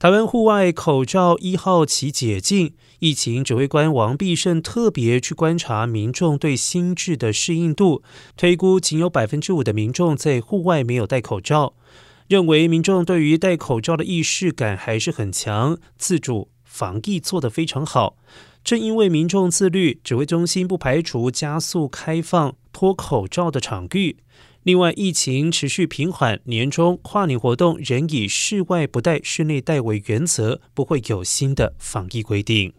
台湾户外口罩一号起解禁，疫情指挥官王必胜特别去观察民众对新制的适应度，推估仅有百分之五的民众在户外没有戴口罩，认为民众对于戴口罩的意识感还是很强，自主防疫做得非常好。正因为民众自律，指挥中心不排除加速开放脱口罩的场域。另外，疫情持续平缓，年终跨年活动仍以室外不戴、室内戴为原则，不会有新的防疫规定。